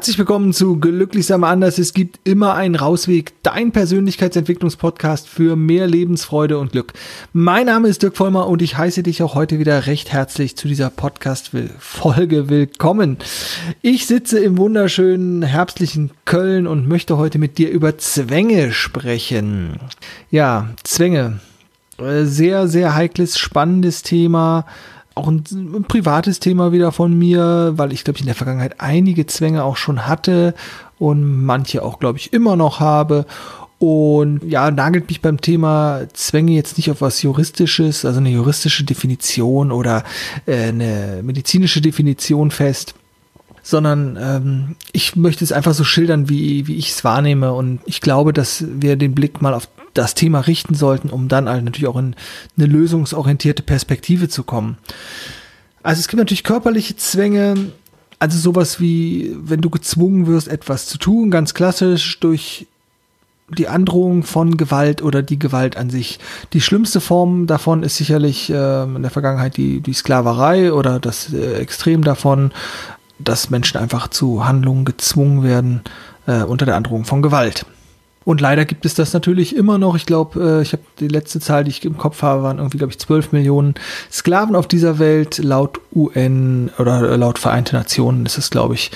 Herzlich willkommen zu Glücklichsam anders. Es gibt immer einen Rausweg, dein Persönlichkeitsentwicklungspodcast für mehr Lebensfreude und Glück. Mein Name ist Dirk Vollmer und ich heiße dich auch heute wieder recht herzlich zu dieser Podcast-Folge willkommen. Ich sitze im wunderschönen herbstlichen Köln und möchte heute mit dir über Zwänge sprechen. Ja, Zwänge. Äh, sehr, sehr heikles, spannendes Thema auch ein, ein, privates Thema wieder von mir, weil ich glaube ich in der Vergangenheit einige Zwänge auch schon hatte und manche auch glaube ich immer noch habe. Und ja, nagelt mich beim Thema Zwänge jetzt nicht auf was Juristisches, also eine juristische Definition oder äh, eine medizinische Definition fest, sondern ähm, ich möchte es einfach so schildern, wie, wie ich es wahrnehme. Und ich glaube, dass wir den Blick mal auf das Thema richten sollten, um dann halt natürlich auch in eine lösungsorientierte Perspektive zu kommen. Also es gibt natürlich körperliche Zwänge, also sowas wie, wenn du gezwungen wirst, etwas zu tun, ganz klassisch durch die Androhung von Gewalt oder die Gewalt an sich. Die schlimmste Form davon ist sicherlich äh, in der Vergangenheit die, die Sklaverei oder das äh, Extrem davon, dass Menschen einfach zu Handlungen gezwungen werden äh, unter der Androhung von Gewalt. Und leider gibt es das natürlich immer noch. Ich glaube, äh, ich habe die letzte Zahl, die ich im Kopf habe, waren irgendwie, glaube ich, 12 Millionen Sklaven auf dieser Welt. Laut UN oder laut Vereinte Nationen ist es, glaube ich,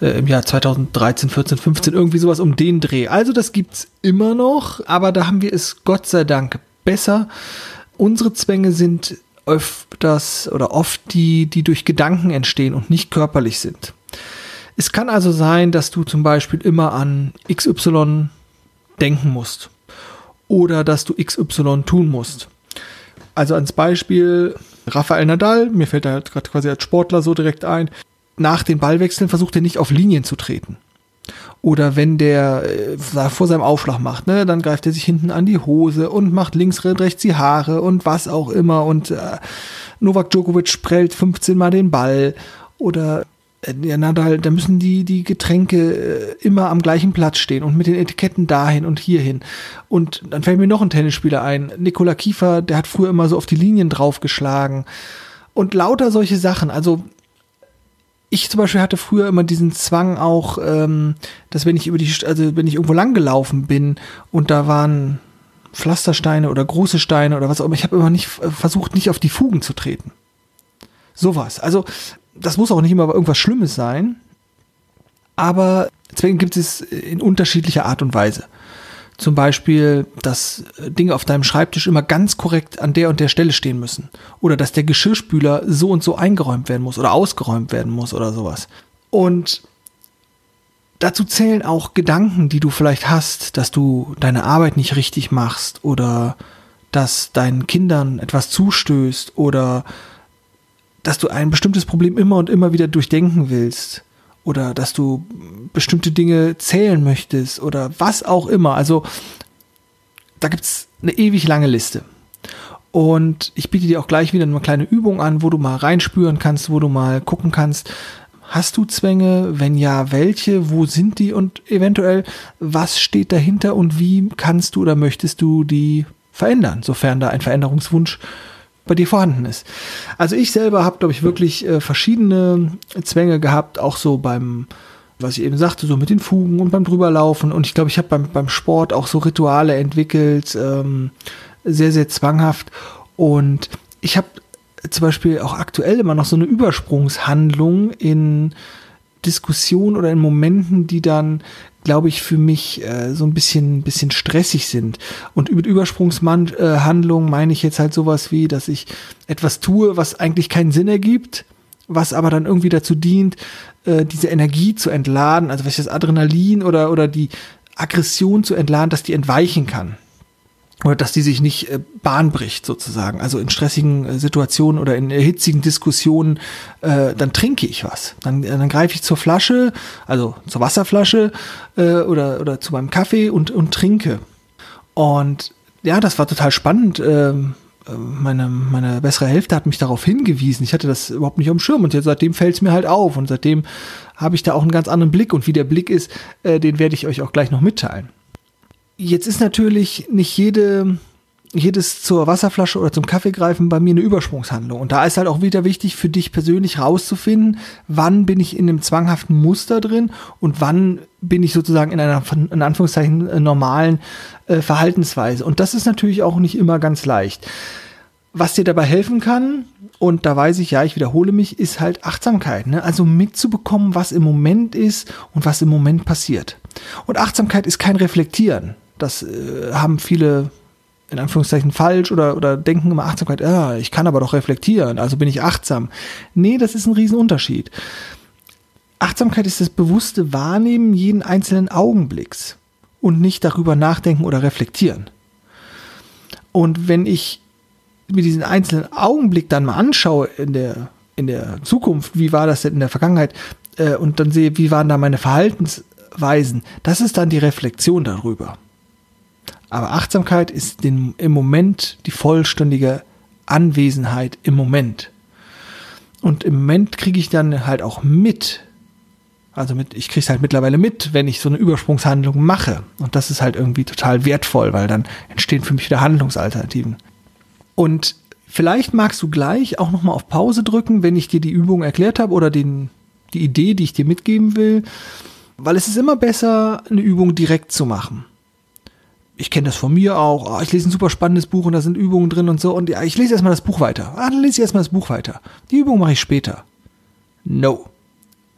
äh, im Jahr 2013, 14, 15 irgendwie sowas um den Dreh. Also das gibt's immer noch, aber da haben wir es Gott sei Dank besser. Unsere Zwänge sind öfters oder oft die, die durch Gedanken entstehen und nicht körperlich sind. Es kann also sein, dass du zum Beispiel immer an XY denken musst oder dass du XY tun musst. Also als Beispiel Rafael Nadal, mir fällt da gerade quasi als Sportler so direkt ein, nach den Ballwechseln versucht er nicht auf Linien zu treten. Oder wenn der äh, vor seinem Aufschlag macht, ne, dann greift er sich hinten an die Hose und macht links, rechts die Haare und was auch immer. Und äh, Novak Djokovic prellt 15 Mal den Ball. Oder ja, Nadal, da müssen die, die Getränke äh, immer am gleichen Platz stehen und mit den Etiketten dahin und hierhin. Und dann fällt mir noch ein Tennisspieler ein. Nikola Kiefer, der hat früher immer so auf die Linien draufgeschlagen. Und lauter solche Sachen. Also, ich zum Beispiel hatte früher immer diesen Zwang auch, ähm, dass wenn ich über die, also wenn ich irgendwo lang gelaufen bin und da waren Pflastersteine oder große Steine oder was auch immer, ich habe immer nicht versucht, nicht auf die Fugen zu treten. Sowas. Also das muss auch nicht immer irgendwas Schlimmes sein, aber Zwänge gibt es in unterschiedlicher Art und Weise. Zum Beispiel, dass Dinge auf deinem Schreibtisch immer ganz korrekt an der und der Stelle stehen müssen. Oder dass der Geschirrspüler so und so eingeräumt werden muss oder ausgeräumt werden muss oder sowas. Und dazu zählen auch Gedanken, die du vielleicht hast, dass du deine Arbeit nicht richtig machst oder dass deinen Kindern etwas zustößt oder dass du ein bestimmtes Problem immer und immer wieder durchdenken willst oder dass du bestimmte Dinge zählen möchtest oder was auch immer. Also da gibt es eine ewig lange Liste. Und ich biete dir auch gleich wieder eine kleine Übung an, wo du mal reinspüren kannst, wo du mal gucken kannst, hast du Zwänge? Wenn ja, welche? Wo sind die? Und eventuell, was steht dahinter und wie kannst du oder möchtest du die verändern, sofern da ein Veränderungswunsch bei dir vorhanden ist. Also ich selber habe, glaube ich, wirklich äh, verschiedene Zwänge gehabt, auch so beim, was ich eben sagte, so mit den Fugen und beim drüberlaufen. Und ich glaube, ich habe beim, beim Sport auch so Rituale entwickelt, ähm, sehr, sehr zwanghaft. Und ich habe zum Beispiel auch aktuell immer noch so eine Übersprungshandlung in Diskussionen oder in Momenten, die dann glaube ich, für mich äh, so ein bisschen, bisschen stressig sind. Und mit Übersprungshandlungen meine ich jetzt halt sowas wie, dass ich etwas tue, was eigentlich keinen Sinn ergibt, was aber dann irgendwie dazu dient, äh, diese Energie zu entladen, also was das Adrenalin oder, oder die Aggression zu entladen, dass die entweichen kann oder dass die sich nicht äh, Bahn bricht sozusagen. Also in stressigen äh, Situationen oder in hitzigen Diskussionen, äh, dann trinke ich was. Dann, äh, dann greife ich zur Flasche, also zur Wasserflasche äh, oder, oder zu meinem Kaffee und, und trinke. Und ja, das war total spannend. Ähm, äh, meine, meine bessere Hälfte hat mich darauf hingewiesen. Ich hatte das überhaupt nicht dem Schirm und jetzt, seitdem fällt es mir halt auf und seitdem habe ich da auch einen ganz anderen Blick und wie der Blick ist, äh, den werde ich euch auch gleich noch mitteilen. Jetzt ist natürlich nicht jede jedes zur Wasserflasche oder zum Kaffee greifen bei mir eine Übersprungshandlung. Und da ist halt auch wieder wichtig für dich persönlich rauszufinden, wann bin ich in einem zwanghaften Muster drin und wann bin ich sozusagen in einer, in Anführungszeichen, äh, normalen äh, Verhaltensweise. Und das ist natürlich auch nicht immer ganz leicht. Was dir dabei helfen kann, und da weiß ich, ja, ich wiederhole mich, ist halt Achtsamkeit. Ne? Also mitzubekommen, was im Moment ist und was im Moment passiert. Und Achtsamkeit ist kein Reflektieren. Das äh, haben viele in Anführungszeichen falsch oder, oder denken immer Achtsamkeit, ja, ich kann aber doch reflektieren, also bin ich achtsam. Nee, das ist ein Riesenunterschied. Achtsamkeit ist das bewusste Wahrnehmen jeden einzelnen Augenblicks und nicht darüber nachdenken oder reflektieren. Und wenn ich mir diesen einzelnen Augenblick dann mal anschaue in der, in der Zukunft, wie war das denn in der Vergangenheit, äh, und dann sehe, wie waren da meine Verhaltensweisen, das ist dann die Reflexion darüber. Aber Achtsamkeit ist den, im Moment die vollständige Anwesenheit im Moment. Und im Moment kriege ich dann halt auch mit, also mit, ich kriege es halt mittlerweile mit, wenn ich so eine Übersprungshandlung mache. Und das ist halt irgendwie total wertvoll, weil dann entstehen für mich wieder Handlungsalternativen. Und vielleicht magst du gleich auch nochmal auf Pause drücken, wenn ich dir die Übung erklärt habe oder den, die Idee, die ich dir mitgeben will. Weil es ist immer besser, eine Übung direkt zu machen ich kenne das von mir auch. Oh, ich lese ein super spannendes Buch und da sind Übungen drin und so. Und ja, ich lese erstmal das Buch weiter. Ah, dann lese ich erstmal das Buch weiter. Die Übung mache ich später. No.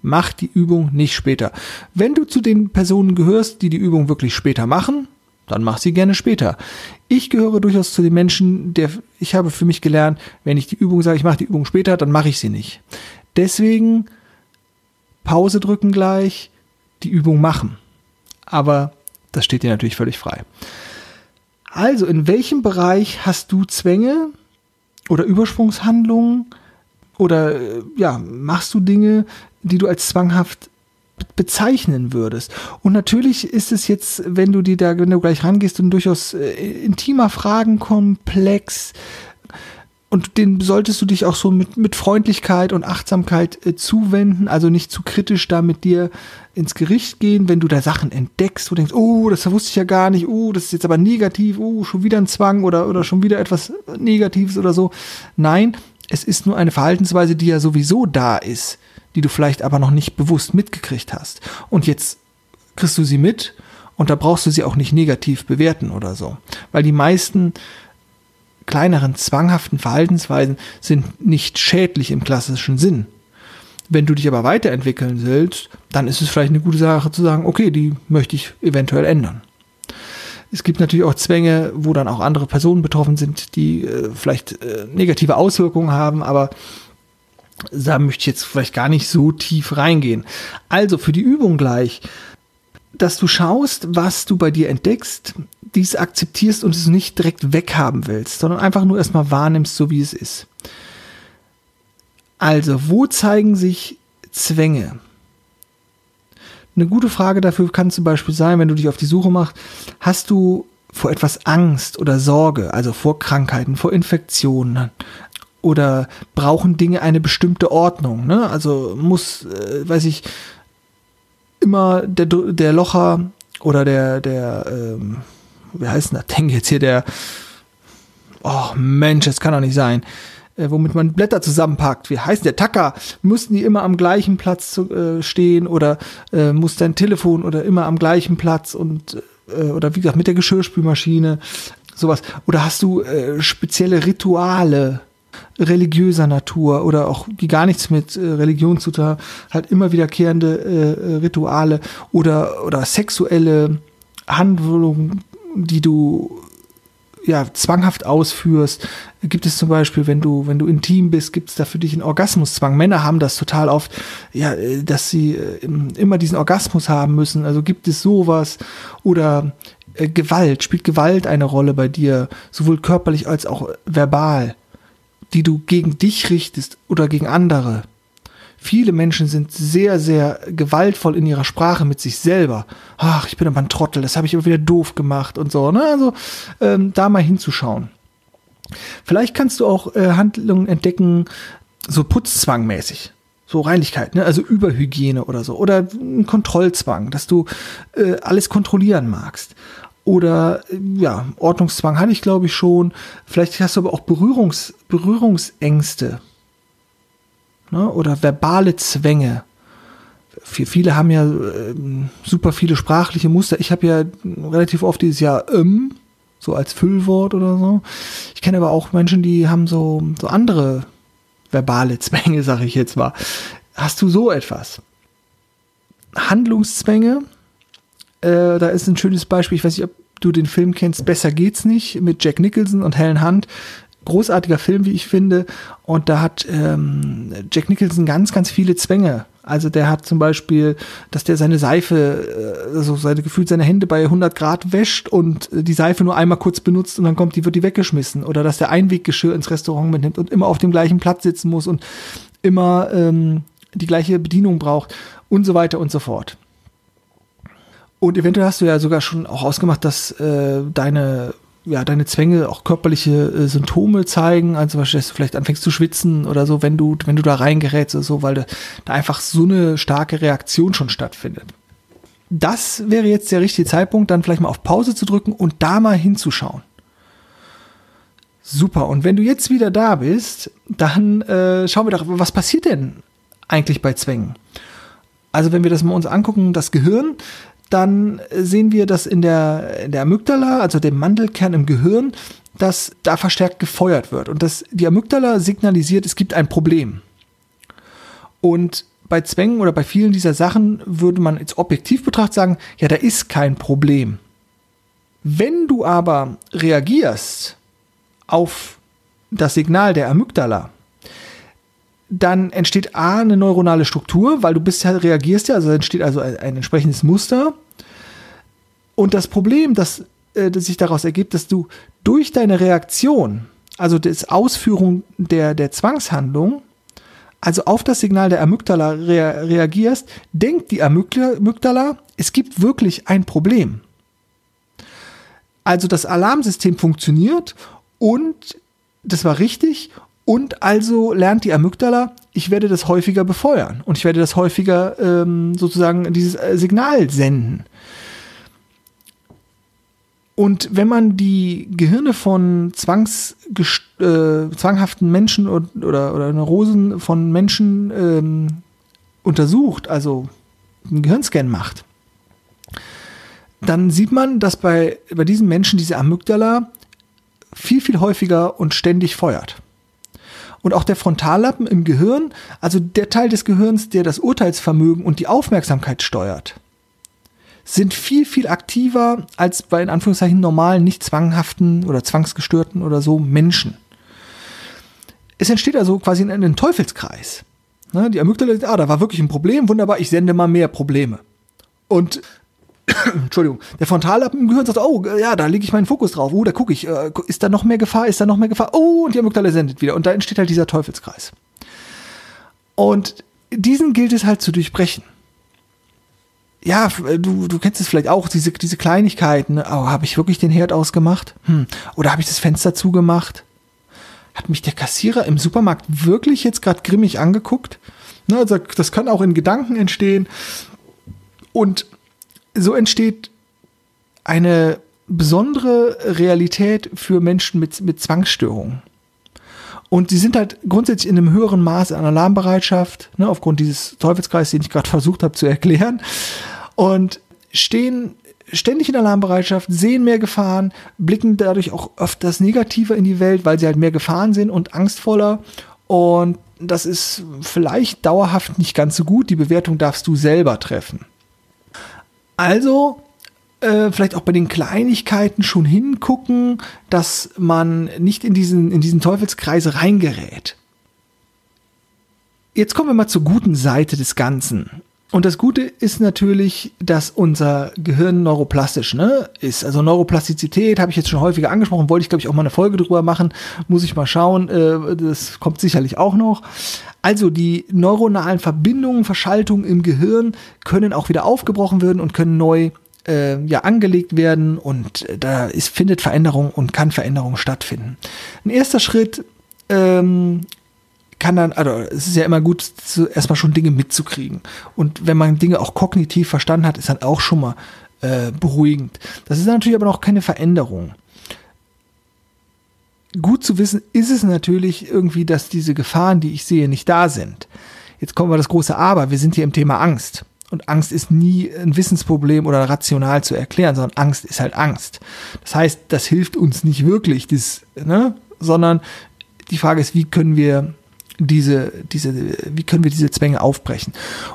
Mach die Übung nicht später. Wenn du zu den Personen gehörst, die die Übung wirklich später machen, dann mach sie gerne später. Ich gehöre durchaus zu den Menschen, der ich habe für mich gelernt, wenn ich die Übung sage, ich mache die Übung später, dann mache ich sie nicht. Deswegen Pause drücken gleich, die Übung machen. Aber das steht dir natürlich völlig frei. Also, in welchem Bereich hast du Zwänge oder Übersprungshandlungen oder äh, ja, machst du Dinge, die du als zwanghaft bezeichnen würdest. Und natürlich ist es jetzt, wenn du die da, wenn du gleich rangehst, ein durchaus äh, intimer Fragenkomplex, und den solltest du dich auch so mit, mit Freundlichkeit und Achtsamkeit äh, zuwenden, also nicht zu kritisch da mit dir ins Gericht gehen, wenn du da Sachen entdeckst, wo du denkst, oh, das wusste ich ja gar nicht, oh, das ist jetzt aber negativ, oh, schon wieder ein Zwang oder, oder schon wieder etwas Negatives oder so. Nein, es ist nur eine Verhaltensweise, die ja sowieso da ist, die du vielleicht aber noch nicht bewusst mitgekriegt hast. Und jetzt kriegst du sie mit und da brauchst du sie auch nicht negativ bewerten oder so. Weil die meisten kleineren zwanghaften Verhaltensweisen sind nicht schädlich im klassischen Sinn. Wenn du dich aber weiterentwickeln willst, dann ist es vielleicht eine gute Sache zu sagen, okay, die möchte ich eventuell ändern. Es gibt natürlich auch Zwänge, wo dann auch andere Personen betroffen sind, die äh, vielleicht äh, negative Auswirkungen haben, aber da möchte ich jetzt vielleicht gar nicht so tief reingehen. Also für die Übung gleich, dass du schaust, was du bei dir entdeckst, dies akzeptierst und es nicht direkt weghaben willst, sondern einfach nur erstmal wahrnimmst, so wie es ist. Also, wo zeigen sich Zwänge? Eine gute Frage dafür kann zum Beispiel sein, wenn du dich auf die Suche machst, hast du vor etwas Angst oder Sorge, also vor Krankheiten, vor Infektionen, oder brauchen Dinge eine bestimmte Ordnung? Ne? Also muss, äh, weiß ich, immer der, der Locher oder der, der, ähm, wie heißt denn das Ding jetzt hier, der, oh Mensch, das kann doch nicht sein, äh, womit man Blätter zusammenpackt. Wie heißt der Tacker? Müssten die immer am gleichen Platz zu, äh, stehen oder äh, muss dein Telefon oder immer am gleichen Platz und äh, oder wie gesagt mit der Geschirrspülmaschine sowas oder hast du äh, spezielle Rituale religiöser Natur oder auch die gar nichts mit äh, Religion zu tun halt immer wiederkehrende äh, Rituale oder oder sexuelle Handlungen, die du ja, zwanghaft ausführst. Gibt es zum Beispiel, wenn du, wenn du intim bist, gibt es da für dich einen Orgasmuszwang. Männer haben das total oft, ja, dass sie äh, immer diesen Orgasmus haben müssen. Also gibt es sowas oder äh, Gewalt, spielt Gewalt eine Rolle bei dir, sowohl körperlich als auch verbal, die du gegen dich richtest oder gegen andere. Viele Menschen sind sehr, sehr gewaltvoll in ihrer Sprache mit sich selber. Ach, ich bin aber ein Trottel, das habe ich aber wieder doof gemacht und so. Ne? Also ähm, da mal hinzuschauen. Vielleicht kannst du auch äh, Handlungen entdecken, so putzzwangmäßig. So Reinlichkeit, ne? also Überhygiene oder so. Oder ein Kontrollzwang, dass du äh, alles kontrollieren magst. Oder ja, Ordnungszwang hatte ich, glaube ich, schon. Vielleicht hast du aber auch Berührungs, Berührungsängste. Ne? Oder verbale Zwänge. Viele haben ja äh, super viele sprachliche Muster. Ich habe ja relativ oft dieses Jahr ähm, so als Füllwort oder so. Ich kenne aber auch Menschen, die haben so, so andere verbale Zwänge, sage ich jetzt mal. Hast du so etwas? Handlungszwänge, äh, da ist ein schönes Beispiel, ich weiß nicht, ob du den Film kennst, Besser geht's nicht, mit Jack Nicholson und Helen Hunt. Großartiger Film, wie ich finde. Und da hat ähm, Jack Nicholson ganz, ganz viele Zwänge. Also der hat zum Beispiel, dass der seine Seife, äh, also seine gefühlt seine Hände bei 100 Grad wäscht und die Seife nur einmal kurz benutzt und dann kommt die, wird die weggeschmissen. Oder dass der Einweggeschirr ins Restaurant mitnimmt und immer auf dem gleichen Platz sitzen muss und immer ähm, die gleiche Bedienung braucht und so weiter und so fort. Und eventuell hast du ja sogar schon auch ausgemacht, dass äh, deine ja, deine Zwänge auch körperliche äh, Symptome zeigen, also zum Beispiel, dass du vielleicht anfängst zu schwitzen oder so, wenn du, wenn du da reingerätst oder so, weil da, da einfach so eine starke Reaktion schon stattfindet. Das wäre jetzt der richtige Zeitpunkt, dann vielleicht mal auf Pause zu drücken und da mal hinzuschauen. Super. Und wenn du jetzt wieder da bist, dann äh, schauen wir doch, was passiert denn eigentlich bei Zwängen? Also wenn wir das mal uns angucken, das Gehirn, dann sehen wir, dass in der, in der Amygdala, also dem Mandelkern im Gehirn, dass da verstärkt gefeuert wird und dass die Amygdala signalisiert, es gibt ein Problem. Und bei Zwängen oder bei vielen dieser Sachen würde man jetzt objektiv betrachtet sagen, ja, da ist kein Problem. Wenn du aber reagierst auf das Signal der Amygdala, dann entsteht A, eine neuronale Struktur, weil du bist ja, reagierst ja, also entsteht also ein, ein entsprechendes Muster. Und das Problem, das, äh, das sich daraus ergibt, dass du durch deine Reaktion, also das Ausführung der, der Zwangshandlung, also auf das Signal der Amygdala rea reagierst, denkt die Amygdala, es gibt wirklich ein Problem. Also das Alarmsystem funktioniert und das war richtig und also lernt die Amygdala, ich werde das häufiger befeuern und ich werde das häufiger ähm, sozusagen dieses äh, Signal senden. Und wenn man die Gehirne von Zwangs, äh, zwanghaften Menschen oder, oder, oder Neurosen von Menschen ähm, untersucht, also einen Gehirnscan macht, dann sieht man, dass bei, bei diesen Menschen diese Amygdala viel, viel häufiger und ständig feuert. Und auch der Frontallappen im Gehirn, also der Teil des Gehirns, der das Urteilsvermögen und die Aufmerksamkeit steuert, sind viel, viel aktiver als bei in Anführungszeichen normalen, nicht zwanghaften oder zwangsgestörten oder so Menschen. Es entsteht also quasi in einem Teufelskreis. Ne, die Amygdala, ah, da war wirklich ein Problem, wunderbar, ich sende mal mehr Probleme. Und Entschuldigung, der Frontallappen im Gehirn sagt, oh, ja, da lege ich meinen Fokus drauf. Oh, da gucke ich, äh, ist da noch mehr Gefahr, ist da noch mehr Gefahr? Oh, und die Amygdala sendet wieder. Und da entsteht halt dieser Teufelskreis. Und diesen gilt es halt zu durchbrechen. Ja, äh, du, du kennst es vielleicht auch, diese, diese Kleinigkeiten. Ne? Oh, habe ich wirklich den Herd ausgemacht? Hm. Oder habe ich das Fenster zugemacht? Hat mich der Kassierer im Supermarkt wirklich jetzt gerade grimmig angeguckt? Ne, also das kann auch in Gedanken entstehen. Und so entsteht eine besondere Realität für Menschen mit, mit Zwangsstörungen. Und sie sind halt grundsätzlich in einem höheren Maß an Alarmbereitschaft, ne, aufgrund dieses Teufelskreises, den ich gerade versucht habe zu erklären. Und stehen ständig in Alarmbereitschaft, sehen mehr Gefahren, blicken dadurch auch öfters negativer in die Welt, weil sie halt mehr Gefahren sind und angstvoller. Und das ist vielleicht dauerhaft nicht ganz so gut. Die Bewertung darfst du selber treffen. Also äh, vielleicht auch bei den Kleinigkeiten schon hingucken, dass man nicht in diesen, in diesen Teufelskreis reingerät. Jetzt kommen wir mal zur guten Seite des Ganzen. Und das Gute ist natürlich, dass unser Gehirn neuroplastisch ne, ist. Also Neuroplastizität habe ich jetzt schon häufiger angesprochen, wollte ich glaube ich auch mal eine Folge drüber machen, muss ich mal schauen, äh, das kommt sicherlich auch noch. Also die neuronalen Verbindungen, Verschaltungen im Gehirn können auch wieder aufgebrochen werden und können neu äh, ja angelegt werden und da ist, findet Veränderung und kann Veränderung stattfinden. Ein erster Schritt ähm, kann dann, also es ist ja immer gut, zu, erstmal schon Dinge mitzukriegen. Und wenn man Dinge auch kognitiv verstanden hat, ist dann auch schon mal äh, beruhigend. Das ist natürlich aber noch keine Veränderung. Gut zu wissen ist es natürlich irgendwie, dass diese Gefahren, die ich sehe, nicht da sind. Jetzt kommen wir das große Aber. Wir sind hier im Thema Angst. Und Angst ist nie ein Wissensproblem oder rational zu erklären, sondern Angst ist halt Angst. Das heißt, das hilft uns nicht wirklich, das, ne? sondern die Frage ist, wie können wir diese, diese, wie können wir diese Zwänge aufbrechen?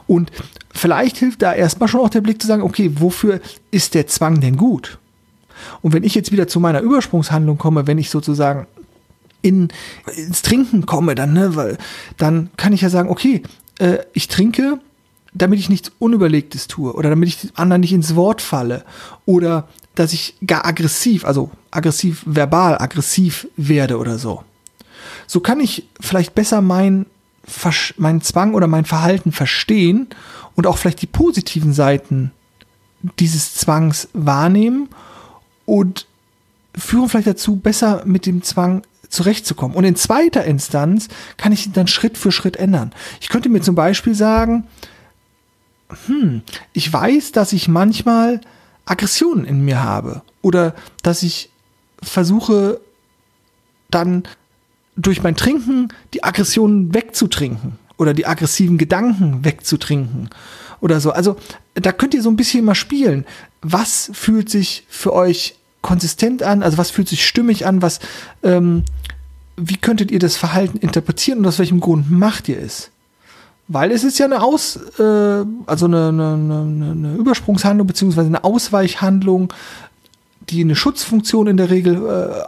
Und vielleicht hilft da erstmal schon auch der Blick zu sagen, okay, wofür ist der Zwang denn gut? Und wenn ich jetzt wieder zu meiner Übersprungshandlung komme, wenn ich sozusagen in, ins Trinken komme, dann, ne, weil, dann kann ich ja sagen, okay, äh, ich trinke, damit ich nichts Unüberlegtes tue oder damit ich anderen nicht ins Wort falle oder dass ich gar aggressiv, also aggressiv, verbal aggressiv werde oder so. So kann ich vielleicht besser mein, mein Zwang oder mein Verhalten verstehen und auch vielleicht die positiven Seiten dieses Zwangs wahrnehmen und führen vielleicht dazu, besser mit dem Zwang zurechtzukommen. Und in zweiter Instanz kann ich ihn dann Schritt für Schritt ändern. Ich könnte mir zum Beispiel sagen, hm, ich weiß, dass ich manchmal Aggressionen in mir habe oder dass ich versuche dann durch mein Trinken die Aggressionen wegzutrinken oder die aggressiven Gedanken wegzutrinken oder so. Also da könnt ihr so ein bisschen mal spielen. Was fühlt sich für euch konsistent an? Also was fühlt sich stimmig an? Was, ähm, wie könntet ihr das Verhalten interpretieren und aus welchem Grund macht ihr es? Weil es ist ja eine Aus, äh, also eine, eine, eine, eine Übersprungshandlung beziehungsweise eine Ausweichhandlung, die eine Schutzfunktion in der Regel äh,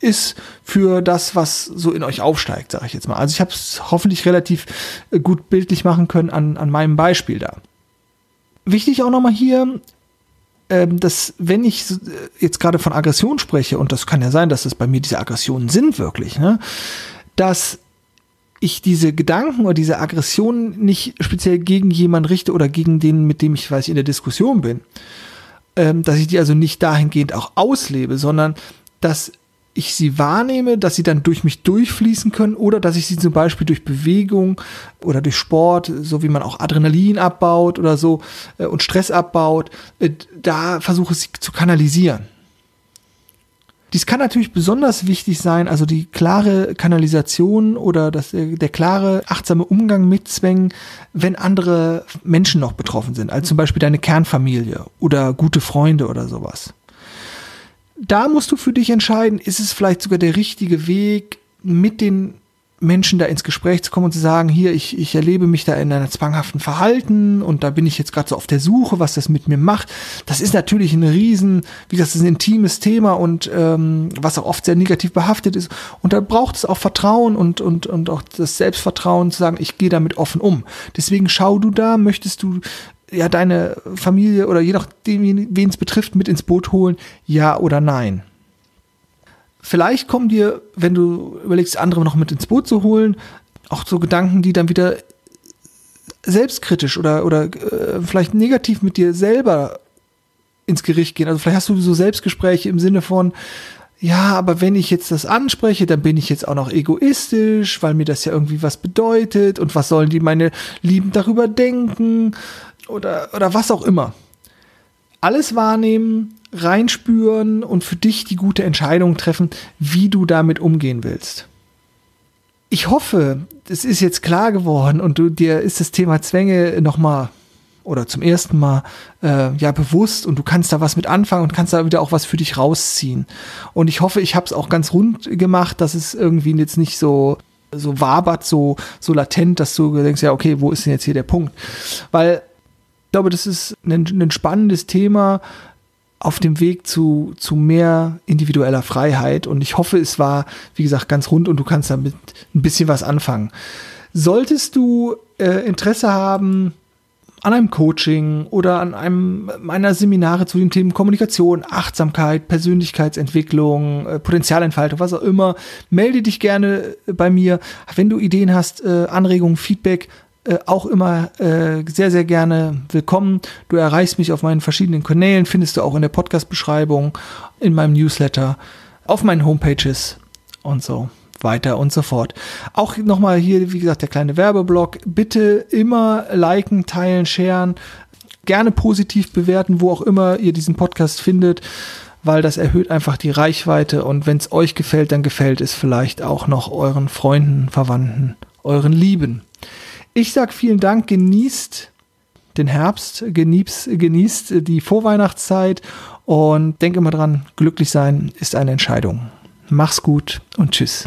ist für das, was so in euch aufsteigt, sage ich jetzt mal. Also ich habe es hoffentlich relativ äh, gut bildlich machen können an, an meinem Beispiel da. Wichtig auch nochmal hier, ähm, dass wenn ich äh, jetzt gerade von Aggression spreche, und das kann ja sein, dass das bei mir diese Aggressionen sind wirklich, ne, dass ich diese Gedanken oder diese Aggressionen nicht speziell gegen jemanden richte oder gegen den, mit dem ich, weiß ich, in der Diskussion bin, ähm, dass ich die also nicht dahingehend auch auslebe, sondern dass ich sie wahrnehme, dass sie dann durch mich durchfließen können oder dass ich sie zum Beispiel durch Bewegung oder durch Sport, so wie man auch Adrenalin abbaut oder so äh, und Stress abbaut, äh, da versuche sie zu kanalisieren. Dies kann natürlich besonders wichtig sein, also die klare Kanalisation oder das, äh, der klare, achtsame Umgang mit Zwängen, wenn andere Menschen noch betroffen sind, also zum Beispiel deine Kernfamilie oder gute Freunde oder sowas da musst du für dich entscheiden, ist es vielleicht sogar der richtige Weg, mit den Menschen da ins Gespräch zu kommen und zu sagen, hier, ich, ich erlebe mich da in einer zwanghaften Verhalten und da bin ich jetzt gerade so auf der Suche, was das mit mir macht. Das ist natürlich ein riesen, wie gesagt, das ist ein intimes Thema und ähm, was auch oft sehr negativ behaftet ist. Und da braucht es auch Vertrauen und, und, und auch das Selbstvertrauen zu sagen, ich gehe damit offen um. Deswegen schau du da, möchtest du ja deine Familie oder je nachdem, wen es betrifft, mit ins Boot holen, ja oder nein. Vielleicht kommen dir, wenn du überlegst, andere noch mit ins Boot zu holen, auch so Gedanken, die dann wieder selbstkritisch oder, oder äh, vielleicht negativ mit dir selber ins Gericht gehen. Also vielleicht hast du so Selbstgespräche im Sinne von, ja, aber wenn ich jetzt das anspreche, dann bin ich jetzt auch noch egoistisch, weil mir das ja irgendwie was bedeutet und was sollen die meine Lieben darüber denken oder, oder was auch immer. Alles wahrnehmen, reinspüren und für dich die gute Entscheidung treffen, wie du damit umgehen willst. Ich hoffe, es ist jetzt klar geworden und du, dir ist das Thema Zwänge nochmal oder zum ersten Mal äh, ja bewusst und du kannst da was mit anfangen und kannst da wieder auch was für dich rausziehen. Und ich hoffe, ich habe es auch ganz rund gemacht, dass es irgendwie jetzt nicht so so wabert, so so latent, dass du denkst, ja okay, wo ist denn jetzt hier der Punkt? Weil glaube, das ist ein, ein spannendes Thema auf dem Weg zu, zu mehr individueller Freiheit. Und ich hoffe, es war, wie gesagt, ganz rund und du kannst damit ein bisschen was anfangen. Solltest du äh, Interesse haben an einem Coaching oder an einem meiner Seminare zu den Themen Kommunikation, Achtsamkeit, Persönlichkeitsentwicklung, äh, Potenzialentfaltung, was auch immer, melde dich gerne bei mir. Wenn du Ideen hast, äh, Anregungen, Feedback, äh, auch immer äh, sehr, sehr gerne willkommen. Du erreichst mich auf meinen verschiedenen Kanälen, findest du auch in der Podcast-Beschreibung, in meinem Newsletter, auf meinen Homepages und so weiter und so fort. Auch nochmal hier, wie gesagt, der kleine Werbeblock. Bitte immer liken, teilen, sharen. Gerne positiv bewerten, wo auch immer ihr diesen Podcast findet, weil das erhöht einfach die Reichweite und wenn es euch gefällt, dann gefällt es vielleicht auch noch euren Freunden, Verwandten, euren Lieben. Ich sag vielen Dank, genießt den Herbst, genießt, genießt die Vorweihnachtszeit und denke immer dran, glücklich sein ist eine Entscheidung. Mach's gut und tschüss.